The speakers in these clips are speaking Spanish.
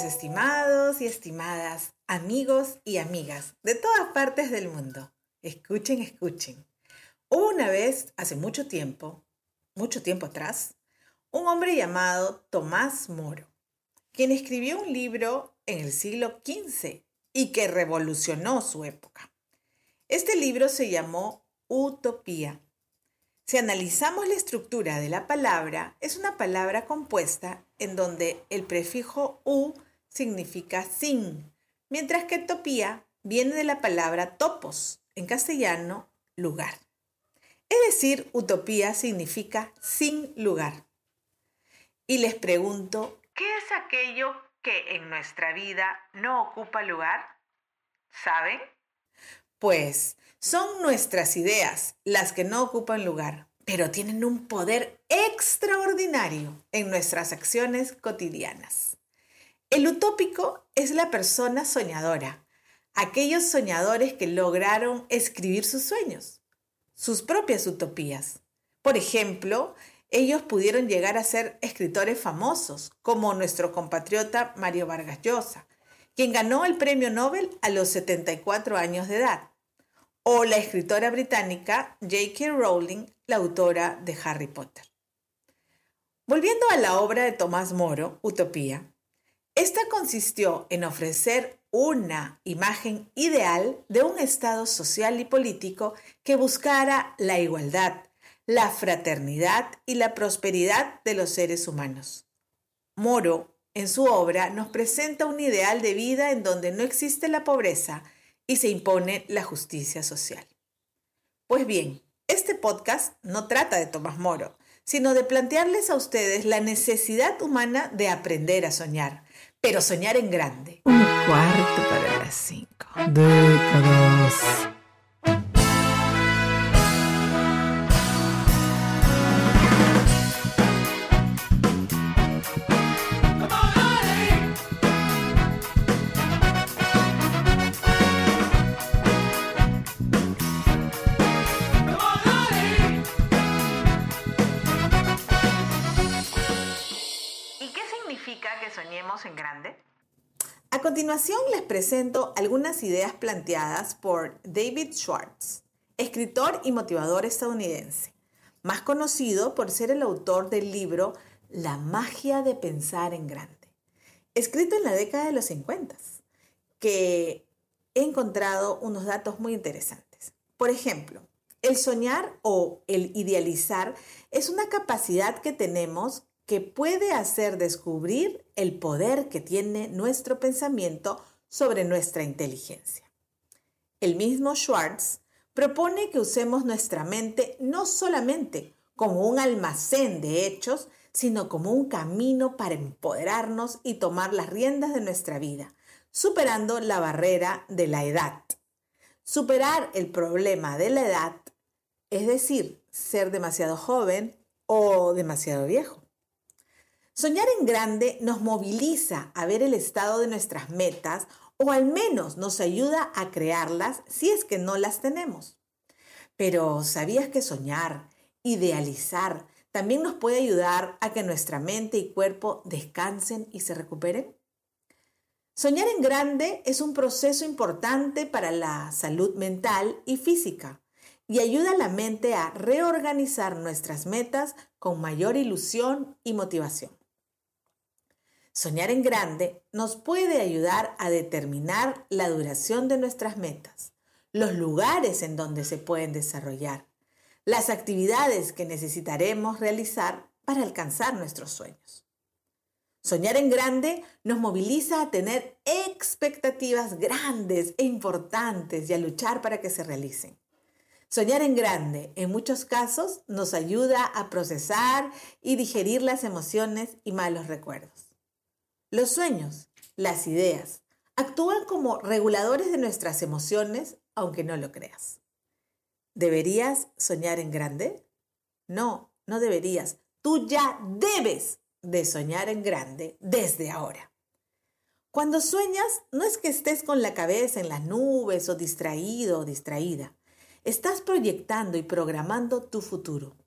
estimados y estimadas, amigos y amigas de todas partes del mundo. Escuchen, escuchen. Hubo una vez, hace mucho tiempo, mucho tiempo atrás, un hombre llamado Tomás Moro, quien escribió un libro en el siglo XV y que revolucionó su época. Este libro se llamó Utopía. Si analizamos la estructura de la palabra, es una palabra compuesta en donde el prefijo u significa sin, mientras que utopía viene de la palabra topos, en castellano, lugar. Es decir, utopía significa sin lugar. Y les pregunto, ¿qué es aquello que en nuestra vida no ocupa lugar? ¿Saben? Pues son nuestras ideas las que no ocupan lugar, pero tienen un poder extraordinario en nuestras acciones cotidianas. El utópico es la persona soñadora, aquellos soñadores que lograron escribir sus sueños, sus propias utopías. Por ejemplo, ellos pudieron llegar a ser escritores famosos, como nuestro compatriota Mario Vargas Llosa, quien ganó el premio Nobel a los 74 años de edad, o la escritora británica J.K. Rowling, la autora de Harry Potter. Volviendo a la obra de Tomás Moro, Utopía, esta consistió en ofrecer una imagen ideal de un Estado social y político que buscara la igualdad, la fraternidad y la prosperidad de los seres humanos. Moro, en su obra, nos presenta un ideal de vida en donde no existe la pobreza y se impone la justicia social. Pues bien, este podcast no trata de Tomás Moro, sino de plantearles a ustedes la necesidad humana de aprender a soñar, pero soñar en grande. Un cuarto para las cinco. Décadas. Les presento algunas ideas planteadas por David Schwartz, escritor y motivador estadounidense, más conocido por ser el autor del libro La magia de pensar en grande, escrito en la década de los 50, que he encontrado unos datos muy interesantes. Por ejemplo, el soñar o el idealizar es una capacidad que tenemos que puede hacer descubrir el poder que tiene nuestro pensamiento sobre nuestra inteligencia. El mismo Schwartz propone que usemos nuestra mente no solamente como un almacén de hechos, sino como un camino para empoderarnos y tomar las riendas de nuestra vida, superando la barrera de la edad. Superar el problema de la edad, es decir, ser demasiado joven o demasiado viejo. Soñar en grande nos moviliza a ver el estado de nuestras metas o al menos nos ayuda a crearlas si es que no las tenemos. Pero ¿sabías que soñar, idealizar, también nos puede ayudar a que nuestra mente y cuerpo descansen y se recuperen? Soñar en grande es un proceso importante para la salud mental y física y ayuda a la mente a reorganizar nuestras metas con mayor ilusión y motivación. Soñar en grande nos puede ayudar a determinar la duración de nuestras metas, los lugares en donde se pueden desarrollar, las actividades que necesitaremos realizar para alcanzar nuestros sueños. Soñar en grande nos moviliza a tener expectativas grandes e importantes y a luchar para que se realicen. Soñar en grande, en muchos casos, nos ayuda a procesar y digerir las emociones y malos recuerdos. Los sueños, las ideas, actúan como reguladores de nuestras emociones, aunque no lo creas. ¿Deberías soñar en grande? No, no deberías. Tú ya debes de soñar en grande desde ahora. Cuando sueñas, no es que estés con la cabeza en las nubes o distraído o distraída. Estás proyectando y programando tu futuro.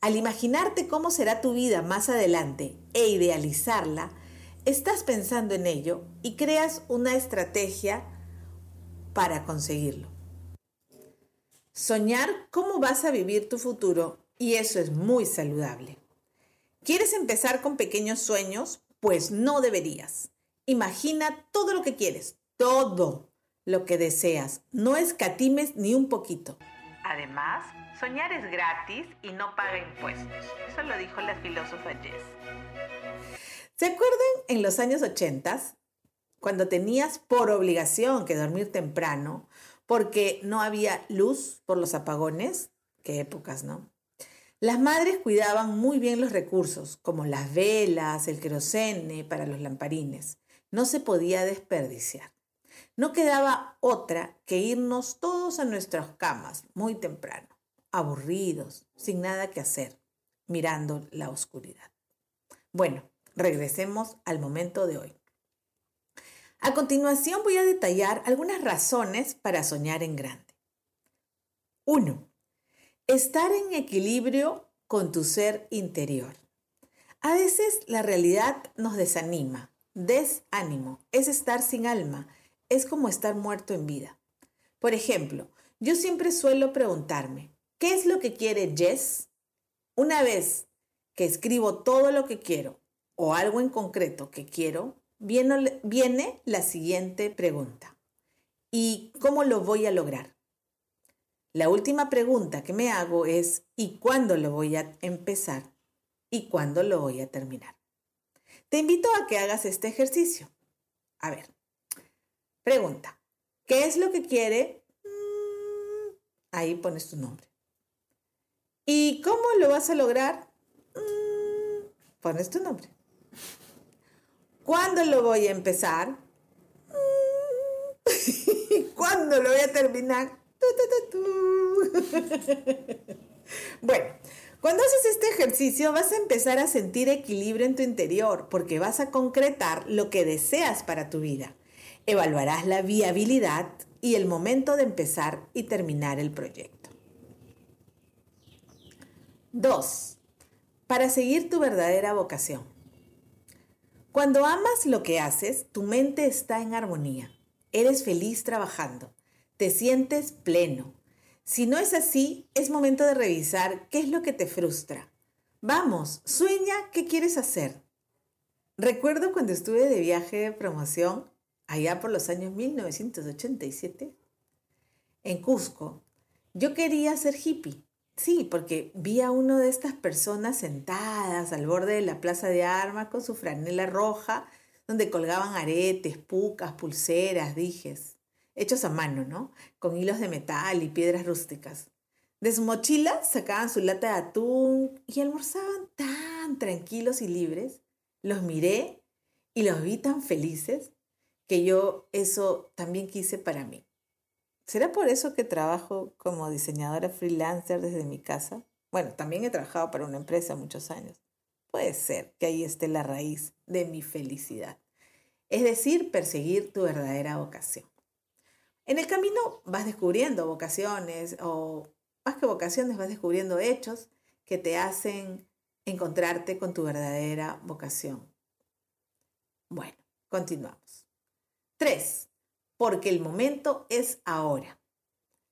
Al imaginarte cómo será tu vida más adelante e idealizarla, estás pensando en ello y creas una estrategia para conseguirlo. Soñar cómo vas a vivir tu futuro y eso es muy saludable. ¿Quieres empezar con pequeños sueños? Pues no deberías. Imagina todo lo que quieres, todo lo que deseas. No escatimes ni un poquito. Además, soñar es gratis y no paga impuestos. Eso lo dijo la filósofa Jess. ¿Se acuerdan en los años 80 cuando tenías por obligación que dormir temprano porque no había luz por los apagones? Qué épocas, ¿no? Las madres cuidaban muy bien los recursos, como las velas, el querosene para los lamparines. No se podía desperdiciar. No quedaba otra que irnos todos a nuestras camas muy temprano, aburridos, sin nada que hacer, mirando la oscuridad. Bueno, regresemos al momento de hoy. A continuación voy a detallar algunas razones para soñar en grande. 1. Estar en equilibrio con tu ser interior. A veces la realidad nos desanima. Desánimo es estar sin alma, es como estar muerto en vida. Por ejemplo, yo siempre suelo preguntarme, ¿qué es lo que quiere Jess? Una vez que escribo todo lo que quiero o algo en concreto que quiero, viene, la siguiente pregunta. ¿Y cómo lo voy a lograr? La última pregunta que me hago es ¿y cuándo lo voy a empezar? ¿Y cuándo lo voy a terminar? Te invito a que hagas este ejercicio. A ver, pregunta, ¿qué es lo que quiere? Mm, ahí pones tu nombre. ¿Y cómo lo vas a lograr? Mm, pones tu nombre. ¿Cuándo lo voy a empezar? Mm, ¿Cuándo lo voy a terminar? bueno, cuando haces este ejercicio vas a empezar a sentir equilibrio en tu interior porque vas a concretar lo que deseas para tu vida. Evaluarás la viabilidad y el momento de empezar y terminar el proyecto. 2. Para seguir tu verdadera vocación. Cuando amas lo que haces, tu mente está en armonía. Eres feliz trabajando te sientes pleno. Si no es así, es momento de revisar qué es lo que te frustra. Vamos, sueña qué quieres hacer. Recuerdo cuando estuve de viaje de promoción, allá por los años 1987, en Cusco, yo quería ser hippie. Sí, porque vi a una de estas personas sentadas al borde de la plaza de armas con su franela roja, donde colgaban aretes, pucas, pulseras, dijes hechos a mano, ¿no? Con hilos de metal y piedras rústicas. De su mochila sacaban su lata de atún y almorzaban tan tranquilos y libres. Los miré y los vi tan felices que yo eso también quise para mí. ¿Será por eso que trabajo como diseñadora freelancer desde mi casa? Bueno, también he trabajado para una empresa muchos años. Puede ser que ahí esté la raíz de mi felicidad. Es decir, perseguir tu verdadera vocación. En el camino vas descubriendo vocaciones o más que vocaciones vas descubriendo hechos que te hacen encontrarte con tu verdadera vocación. Bueno, continuamos. Tres, porque el momento es ahora.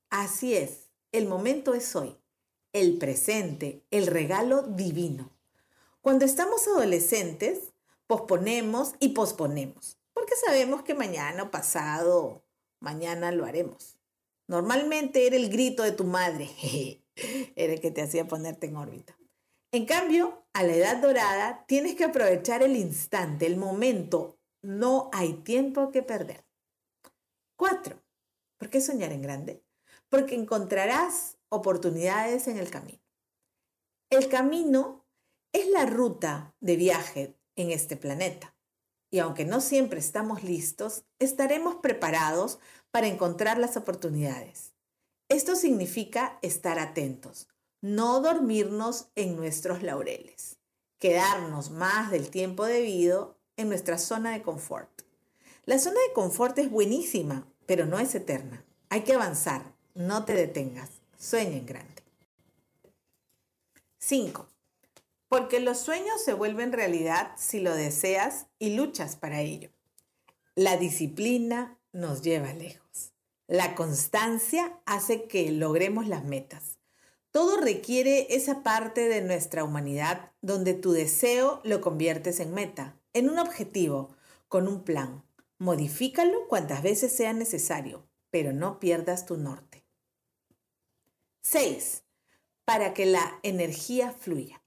Así es, el momento es hoy, el presente, el regalo divino. Cuando estamos adolescentes, posponemos y posponemos, porque sabemos que mañana o pasado mañana lo haremos. Normalmente era el grito de tu madre, era el que te hacía ponerte en órbita. En cambio, a la edad dorada tienes que aprovechar el instante, el momento. No hay tiempo que perder. Cuatro. ¿Por qué soñar en grande? Porque encontrarás oportunidades en el camino. El camino es la ruta de viaje en este planeta y aunque no siempre estamos listos, estaremos preparados para encontrar las oportunidades. Esto significa estar atentos, no dormirnos en nuestros laureles, quedarnos más del tiempo debido en nuestra zona de confort. La zona de confort es buenísima, pero no es eterna. Hay que avanzar, no te detengas, sueña en grande. 5. Porque los sueños se vuelven realidad si lo deseas y luchas para ello. La disciplina nos lleva lejos. La constancia hace que logremos las metas. Todo requiere esa parte de nuestra humanidad donde tu deseo lo conviertes en meta, en un objetivo, con un plan. Modifícalo cuantas veces sea necesario, pero no pierdas tu norte. 6. Para que la energía fluya.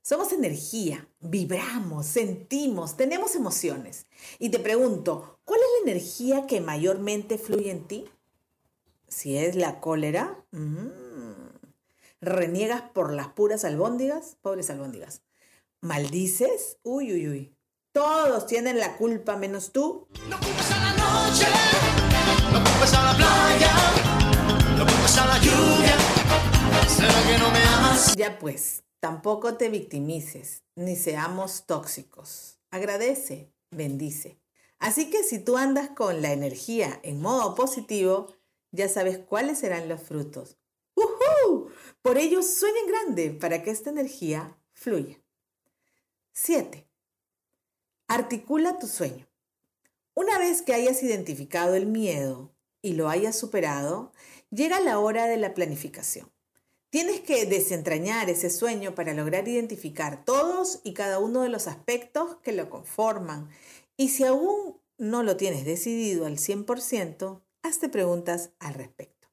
Somos energía, vibramos, sentimos, tenemos emociones. Y te pregunto, ¿cuál es la energía que mayormente fluye en ti? Si es la cólera, mmm, reniegas por las puras albóndigas, pobres albóndigas. ¿Maldices? Uy, uy, uy. Todos tienen la culpa menos tú. No culpes a la noche, no culpes a la playa, no culpes a la lluvia. ¿Será que no me amas? Ya pues, tampoco te victimices, ni seamos tóxicos. Agradece, bendice. Así que si tú andas con la energía en modo positivo, ya sabes cuáles serán los frutos. ¡Uhú! Por ello, sueñen grande para que esta energía fluya. 7. Articula tu sueño. Una vez que hayas identificado el miedo y lo hayas superado, llega la hora de la planificación. Tienes que desentrañar ese sueño para lograr identificar todos y cada uno de los aspectos que lo conforman. Y si aún no lo tienes decidido al 100%, hazte preguntas al respecto.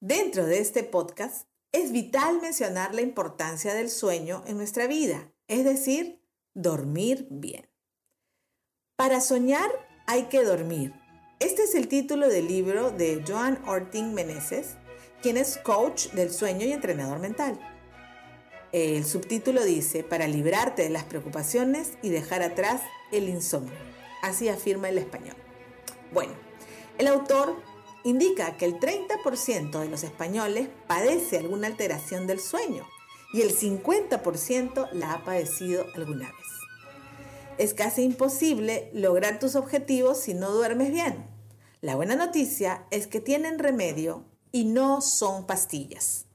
Dentro de este podcast es vital mencionar la importancia del sueño en nuestra vida, es decir, dormir bien. Para soñar hay que dormir. Este es el título del libro de Joan Orting Meneses, quien es coach del sueño y entrenador mental. El subtítulo dice, para librarte de las preocupaciones y dejar atrás el insomnio. Así afirma el español. Bueno, el autor indica que el 30% de los españoles padece alguna alteración del sueño y el 50% la ha padecido alguna vez. Es casi imposible lograr tus objetivos si no duermes bien. La buena noticia es que tienen remedio y no son pastillas.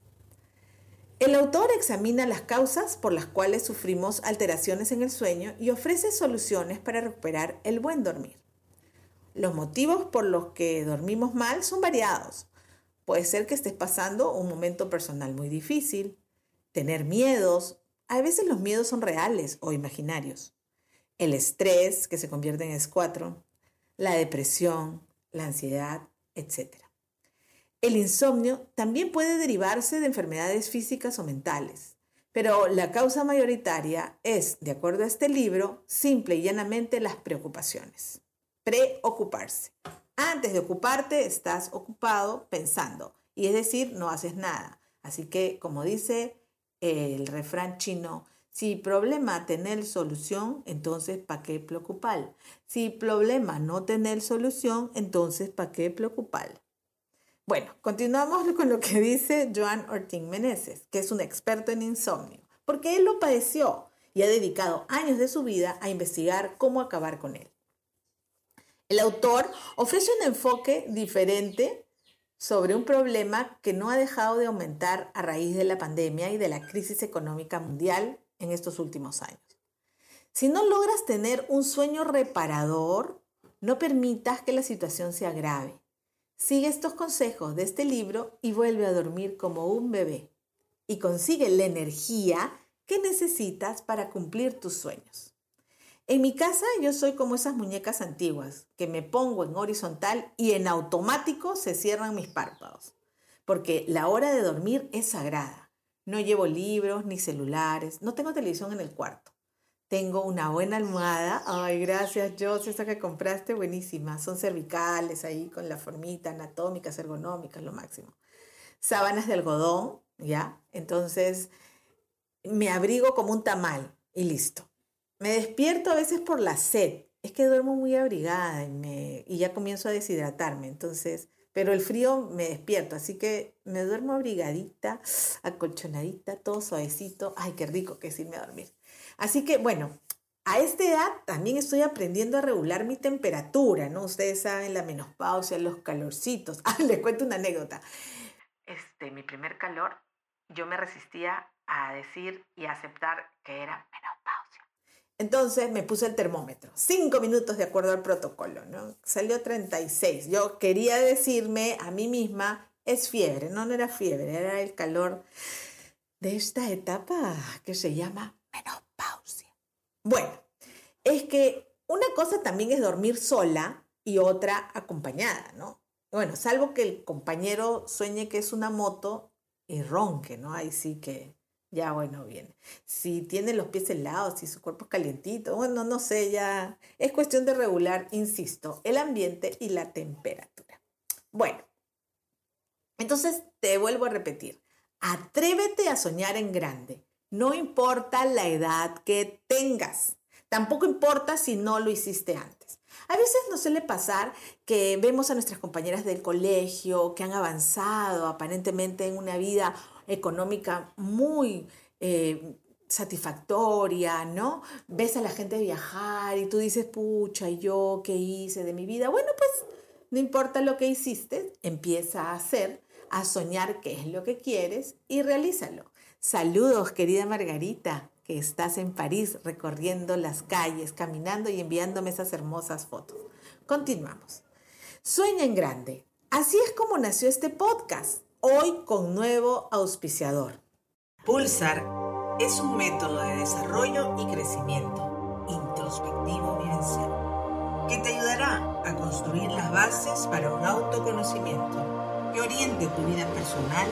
El autor examina las causas por las cuales sufrimos alteraciones en el sueño y ofrece soluciones para recuperar el buen dormir. Los motivos por los que dormimos mal son variados. Puede ser que estés pasando un momento personal muy difícil, tener miedos, a veces los miedos son reales o imaginarios, el estrés que se convierte en S4, la depresión, la ansiedad, etc. El insomnio también puede derivarse de enfermedades físicas o mentales, pero la causa mayoritaria es, de acuerdo a este libro, simple y llanamente las preocupaciones preocuparse. Antes de ocuparte, estás ocupado pensando. Y es decir, no haces nada. Así que, como dice el refrán chino, si problema tener solución, entonces ¿para qué preocupar? Si problema no tener solución, entonces ¿para qué preocupar? Bueno, continuamos con lo que dice Joan Ortín Meneses, que es un experto en insomnio, porque él lo padeció y ha dedicado años de su vida a investigar cómo acabar con él. El autor ofrece un enfoque diferente sobre un problema que no ha dejado de aumentar a raíz de la pandemia y de la crisis económica mundial en estos últimos años. Si no logras tener un sueño reparador, no permitas que la situación se agrave. Sigue estos consejos de este libro y vuelve a dormir como un bebé y consigue la energía que necesitas para cumplir tus sueños. En mi casa yo soy como esas muñecas antiguas, que me pongo en horizontal y en automático se cierran mis párpados, porque la hora de dormir es sagrada. No llevo libros ni celulares, no tengo televisión en el cuarto. Tengo una buena almohada. Ay, gracias, Jos, esa que compraste, buenísima. Son cervicales ahí con la formita, anatómicas, ergonómicas, lo máximo. Sábanas de algodón, ¿ya? Entonces, me abrigo como un tamal y listo. Me despierto a veces por la sed. Es que duermo muy abrigada y, ya comienzo a deshidratarme. Entonces, pero el frío me despierto, así que me duermo abrigadita, acolchonadita, todo suavecito. Ay, qué rico que es irme a dormir. Así que bueno, a esta edad también estoy aprendiendo a regular mi temperatura, ¿no? Ustedes saben la menopausia, los calorcitos. Ah, les cuento una anécdota. Este, mi primer calor, yo me resistía a decir y aceptar que era menopausia. Entonces me puse el termómetro, cinco minutos de acuerdo al protocolo, ¿no? Salió 36. Yo quería decirme a mí misma, es fiebre, no, no era fiebre, era el calor de esta etapa que se llama menopausia. Bueno, es que una cosa también es dormir sola y otra acompañada, ¿no? Bueno, salvo que el compañero sueñe que es una moto y ronque, ¿no? Ahí sí que ya, bueno, bien. Si tiene los pies helados, si su cuerpo es calientito, bueno, no sé, ya es cuestión de regular, insisto, el ambiente y la temperatura. Bueno, entonces te vuelvo a repetir, atrévete a soñar en grande, no importa la edad que tengas, tampoco importa si no lo hiciste antes. A veces nos suele pasar que vemos a nuestras compañeras del colegio que han avanzado aparentemente en una vida económica muy eh, satisfactoria, ¿no? Ves a la gente viajar y tú dices, pucha, ¿y yo qué hice de mi vida? Bueno, pues no importa lo que hiciste, empieza a hacer, a soñar qué es lo que quieres y realízalo. Saludos, querida Margarita, que estás en París recorriendo las calles, caminando y enviándome esas hermosas fotos. Continuamos. Sueña en grande. Así es como nació este podcast hoy con nuevo auspiciador. Pulsar es un método de desarrollo y crecimiento introspectivo vivencial que te ayudará a construir las bases para un autoconocimiento que oriente tu vida personal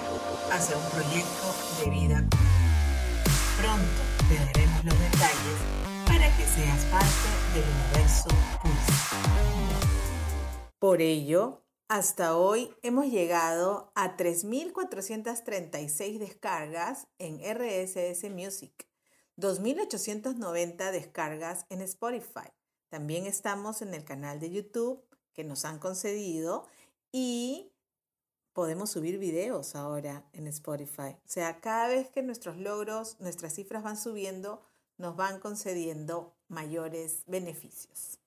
hacia un proyecto de vida. Pronto te daremos los detalles para que seas parte del universo Pulsar. Por ello, hasta hoy hemos llegado a 3.436 descargas en RSS Music, 2.890 descargas en Spotify. También estamos en el canal de YouTube que nos han concedido y podemos subir videos ahora en Spotify. O sea, cada vez que nuestros logros, nuestras cifras van subiendo, nos van concediendo mayores beneficios.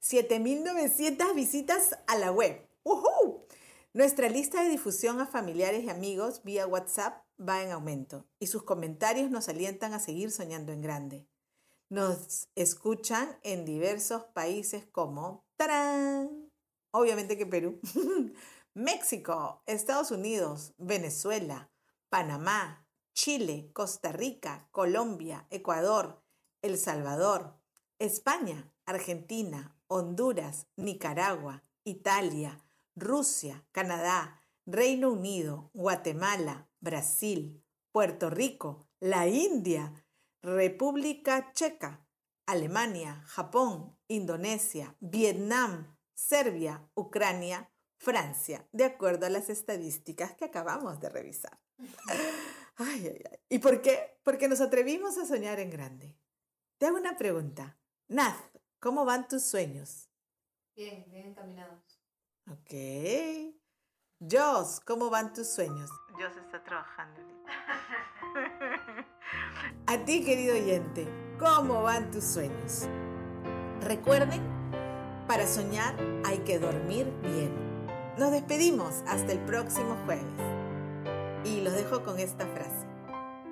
7.900 visitas a la web. Nuestra lista de difusión a familiares y amigos vía WhatsApp va en aumento y sus comentarios nos alientan a seguir soñando en grande. Nos escuchan en diversos países como ¡Tarán! Obviamente que Perú, México, Estados Unidos, Venezuela, Panamá, Chile, Costa Rica, Colombia, Ecuador, El Salvador, España, Argentina, Honduras, Nicaragua, Italia, Rusia, Canadá, Reino Unido, Guatemala, Brasil, Puerto Rico, la India, República Checa, Alemania, Japón, Indonesia, Vietnam, Serbia, Ucrania, Francia, de acuerdo a las estadísticas que acabamos de revisar. ¿Y por qué? Porque nos atrevimos a soñar en grande. Te hago una pregunta. Nath, ¿cómo van tus sueños? Bien, bien encaminados. Ok. Joss, ¿cómo van tus sueños? Joss está trabajando. A ti, querido oyente, ¿cómo van tus sueños? Recuerden, para soñar hay que dormir bien. Nos despedimos hasta el próximo jueves. Y los dejo con esta frase.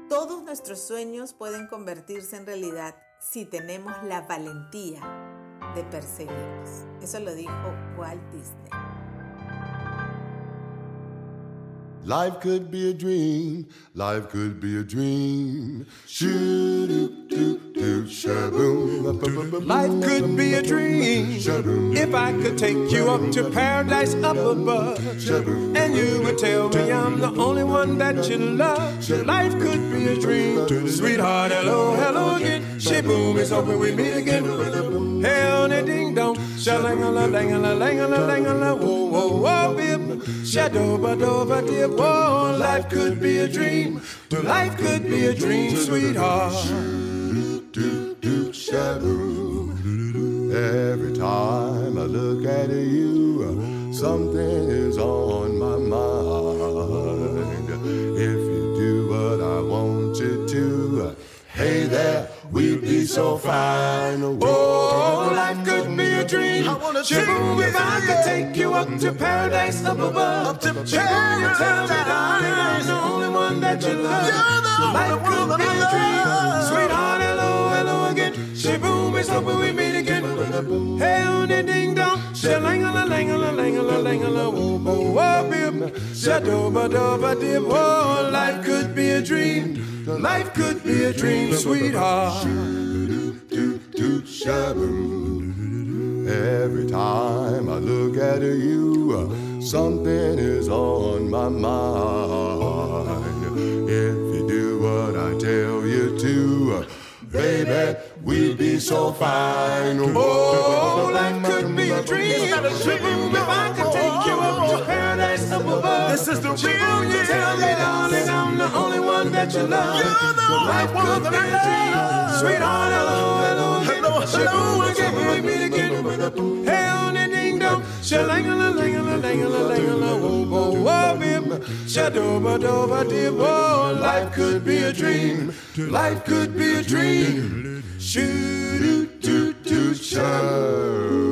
Todos nuestros sueños pueden convertirse en realidad si tenemos la valentía de perseguirlos. Eso lo dijo Walt Disney. Life could be a dream, life could be a dream. Life could be a dream if I could take you up to paradise up above. And you would tell me I'm the only one that you love. Life could be a dream, sweetheart. Hello, hello again. Shaboom, it's hoping we meet again. Hell, ding dong. Shalangala, langala, langala, langala. Whoa, whoa, whoa, bib. Shadow, ba, dib. Whoa, life could be a dream. Life could be a dream, sweetheart. Every time I look at you, something so fine. Oh, oh life could be a dream. I wanna Shaboom, if I could take you up to paradise up above. Up to you tell me, darling, I'm the only one that you love. Life could be a dream. Sweetheart, hello, hello again. Shaboom, it's hoping we meet again. Hey, on the ding dong. Shalangala, langala, langala, langala, boo, woo, bip. Shadoba, doba, dip. Oh, life could be a dream. Life could be a dream, sweetheart. Every time I look at you, something is on my mind. If you do what I tell you to, baby, we'd be so fine. Oh, life could be a dream. If I could take you up to paradise up above. This is the real you tell me, darling, I'm the only one that you love. You're the only life one that I love. Sweetheart, hello, hello, Shalom, I can't wait me to get Hey on that ding dong. Shalangala, langala, langala, langala, whoa, whoa, whoa, bim. Shadoba, doba, dim. Oh, life could be a dream. Life could be a dream. Shoo, doo, doo, doo, shoo.